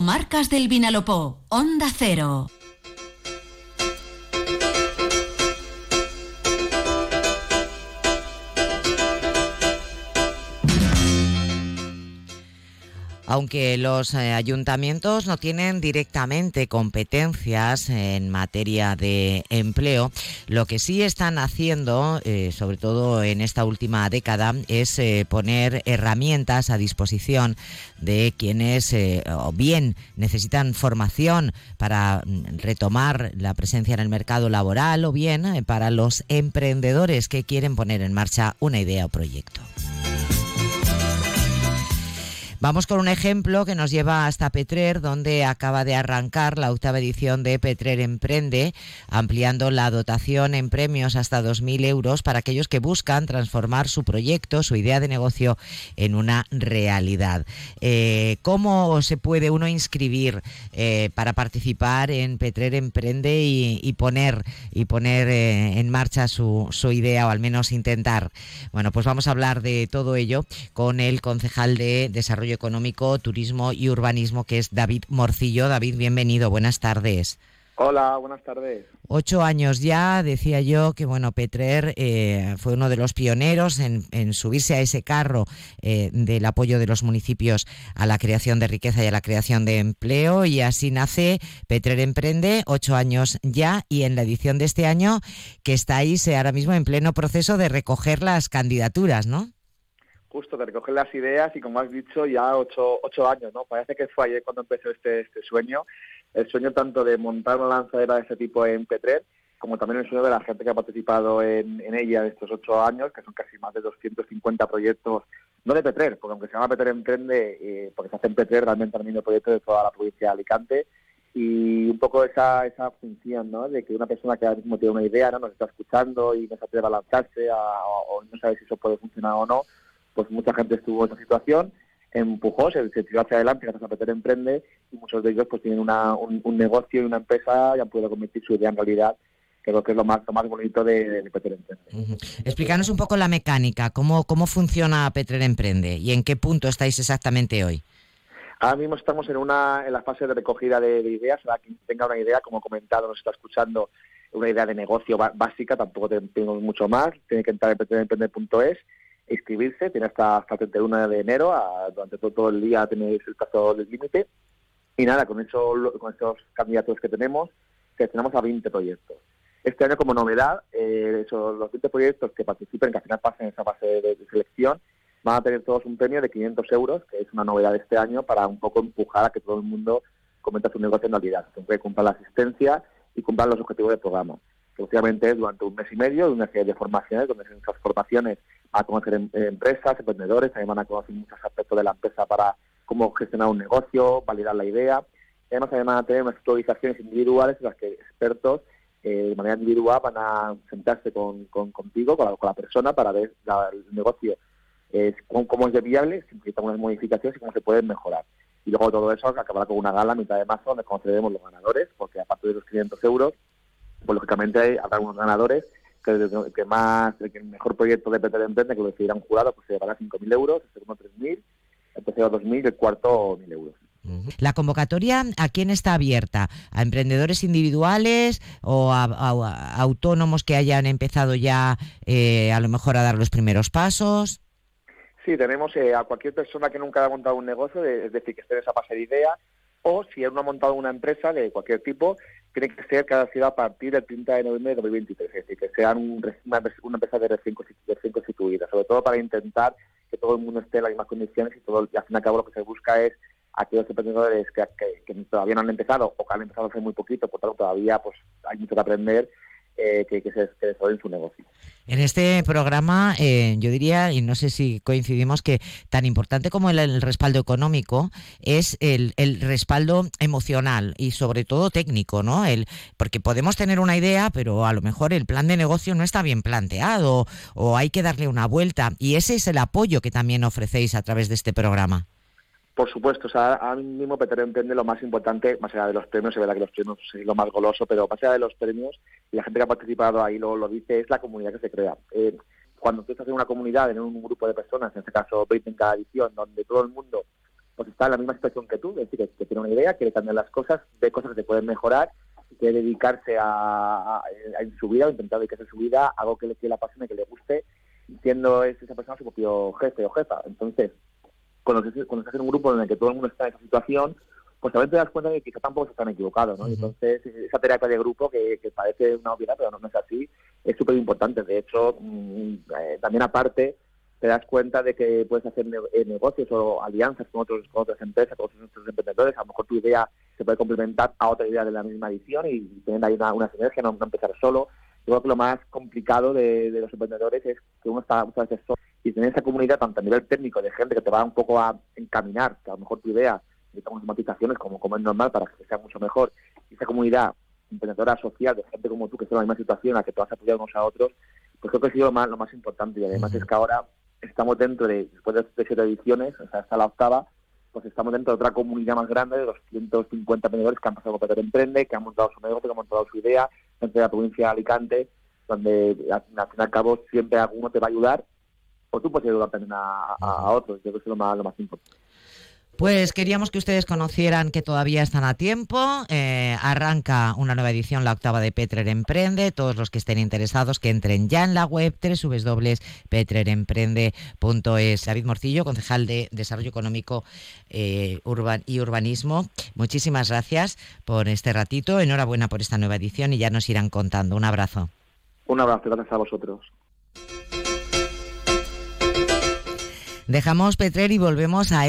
Marcas del Vinalopó, Onda Cero. Aunque los eh, ayuntamientos no tienen directamente competencias en materia de empleo, lo que sí están haciendo, eh, sobre todo en esta última década, es eh, poner herramientas a disposición de quienes o bien necesitan formación para mm, retomar la presencia en el mercado laboral o bien para los emprendedores que quieren poner en marcha una idea o proyecto. Vamos con un ejemplo que nos lleva hasta Petrer, donde acaba de arrancar la octava edición de Petrer Emprende, ampliando la dotación en premios hasta 2.000 euros para aquellos que buscan transformar su proyecto, su idea de negocio en una realidad. Eh, ¿Cómo se puede uno inscribir eh, para participar en Petrer Emprende y, poner, y poner eh, en marcha su, su idea o al menos intentar? Bueno, pues vamos a hablar de todo ello con el concejal de Desarrollo Económico, Turismo y Urbanismo, que es David Morcillo. David, bienvenido, buenas tardes. Hola, buenas tardes. Ocho años ya, decía yo que bueno, Petrer eh, fue uno de los pioneros en, subirse a ese carro eh, del apoyo de los municipios a la creación de riqueza y a la creación de empleo y así nace Petrer Emprende, ocho años ya y en la edición de este año que estáis eh, ahora mismo en pleno proceso de recoger las candidaturas, ¿no? Justo de recoger las ideas y como has dicho ya ocho, ocho años, ¿no? Parece que fue ayer cuando empezó este, este sueño, el sueño tanto de montar una lanzadera de este tipo en Petrer, como también el sueño de la gente que ha participado en, ella en estos ocho años, que son casi más de 250 proyectos, no de Petrer, porque aunque se llama Petrer Emprende, eh, porque se hace en Petrer, realmente también proyectos de toda la provincia de Alicante, y un poco esa, esa función, ¿no? De que una persona que ahora mismo tiene una idea, ¿no? Nos está escuchando y no se atreve a lanzarse o no sabe si eso puede funcionar o no, pues mucha gente estuvo en esa situación, empujó, se, tiró hacia adelante gracias a Peter Emprende y muchos de ellos pues tienen un, negocio y una empresa y han podido convertir su idea en realidad creo que es lo más, más bonito de, Peter Emprende. Explícanos un poco la mecánica, cómo, cómo funciona Peter Emprende y en qué punto estáis exactamente hoy. Ahora mismo estamos en una en la fase de recogida de, ideas. Para quien tenga una idea, como comentado, nos está escuchando, una idea de negocio básica, tampoco tenemos mucho más. Tiene que entrar en peteremprende.es inscribirse, tiene hasta, hasta el 31 de enero, durante todo, el día tenéis el plazo del límite. Y nada, con, eso, con candidatos que tenemos, tenemos a 20 proyectos. Este año, como novedad, eh, los 20 proyectos que participen, que al final pasen esa fase de, selección, van a tener todos un premio de 500 euros, que es una novedad de este año, para un poco empujar a que todo el mundo cometa su negocio en realidad, que cumpla la asistencia y cumpla los objetivos del programa. Que obviamente es durante un mes y medio, una serie de formaciones, donde esas formaciones a conocer em, empresas, emprendedores, también van a conocer muchos aspectos de la empresa para cómo gestionar un negocio, validar la idea. Y además, van a tener unas actualizaciones individuales en las que expertos eh, de manera individual van a sentarse con, contigo, con la, persona, para ver el negocio es cómo, es de viable, si necesita unas modificaciones y cómo se pueden mejorar. Y luego todo eso acabará con una gala mitad de marzo donde conoceremos los ganadores, porque aparte de los 500 euros, pues lógicamente habrá unos ganadores que, que más, el mejor proyecto de Peter Emprende, que lo decidirán jurado, pues se llevará 5.000 euros, el segundo 3.000, el tercero 2.000 y el cuarto 1.000 euros. La convocatoria, ¿a quién está abierta? ¿A emprendedores individuales o a, autónomos que hayan empezado ya eh, a lo mejor a dar los primeros pasos? Sí, tenemos eh, a cualquier persona que nunca haya montado un negocio, es decir, que esté en esa fase de idea, o si uno ha montado una empresa de cualquier tipo, tiene que ser cada ciudad a partir del 30 de noviembre de 2023, es decir, que sean una, empresa de recién, constituida, sobre todo para intentar que todo el mundo esté en las mismas condiciones y, todo, y al fin y al cabo lo que se busca es aquellos emprendedores que, que, todavía no han empezado o que han empezado hace muy poquito, por tanto todavía pues hay mucho que aprender eh, que, se, su negocio. En este programa, eh, yo diría, y no sé si coincidimos, que tan importante como el, respaldo económico es el, respaldo emocional y sobre todo técnico, ¿no? El, porque podemos tener una idea, pero a lo mejor el plan de negocio no está bien planteado o hay que darle una vuelta. Y ese es el apoyo que también ofrecéis a través de este programa. Por supuesto, o sea, ahora mismo Peter entiende lo más importante, más allá de los premios, es verdad que los premios es lo más goloso, pero más allá de los premios, y la gente que ha participado ahí lo, lo dice, es la comunidad que se crea. Eh, cuando tú estás en una comunidad, en un grupo de personas, en este caso 20 en cada edición, donde todo el mundo pues está en la misma situación que tú, es decir, que, tiene una idea, quiere cambiar las cosas, ve cosas que pueden mejorar, quiere dedicarse a, en su vida o intentar dedicarse a su vida algo que le, que le apasione, que le guste, siendo esa persona su propio jefe o jefa. Entonces, cuando, cuando estás en un grupo en el que todo el mundo está en esa situación, pues también te das cuenta de que quizá tampoco están equivocados, ¿no? Entonces, esa terapia de grupo que, parece una obviedad, pero no, es así, es súper importante. De hecho, mm, eh, también aparte, te das cuenta de que puedes hacer eh, negocios o alianzas con, otros, con otras empresas, con otros emprendedores. A lo mejor tu idea se puede complementar a otra idea de la misma edición y tener ahí una, una sinergia, no, empezar solo. Yo creo que lo más complicado de, los emprendedores es que uno está muchas veces solo y tener esa comunidad, tanto a nivel técnico, de gente que te va un poco a encaminar, que a lo mejor tu idea necesitamos matizaciones como, como es normal para que sea mucho mejor. Y esa comunidad emprendedora social de gente como tú que está en la misma situación, a que te vas a apoyar unos a otros, pues creo que ha sido lo más, lo más importante. Y además es que ahora estamos dentro de, después de siete ediciones, o sea, hasta la octava, pues estamos dentro de otra comunidad más grande de 250 emprendedores que han pasado por Peter Emprende, que han montado su negocio, que han montado su idea de la provincia de Alicante, donde al fin y al cabo siempre alguno te va a ayudar, o tú puedes ayudar también a, a, otros, yo creo que es lo más, lo más importante. Pues queríamos que ustedes conocieran que todavía están a tiempo. Eh, arranca una nueva edición, la octava de Petrer Emprende. Todos los que estén interesados que entren ya en la web www.petreremprende.es. David Morcillo, concejal de Desarrollo Económico eh, y Urbanismo. Muchísimas gracias por este ratito. Enhorabuena por esta nueva edición y ya nos irán contando. Un abrazo. Un abrazo, gracias a vosotros. Dejamos Petrer y volvemos a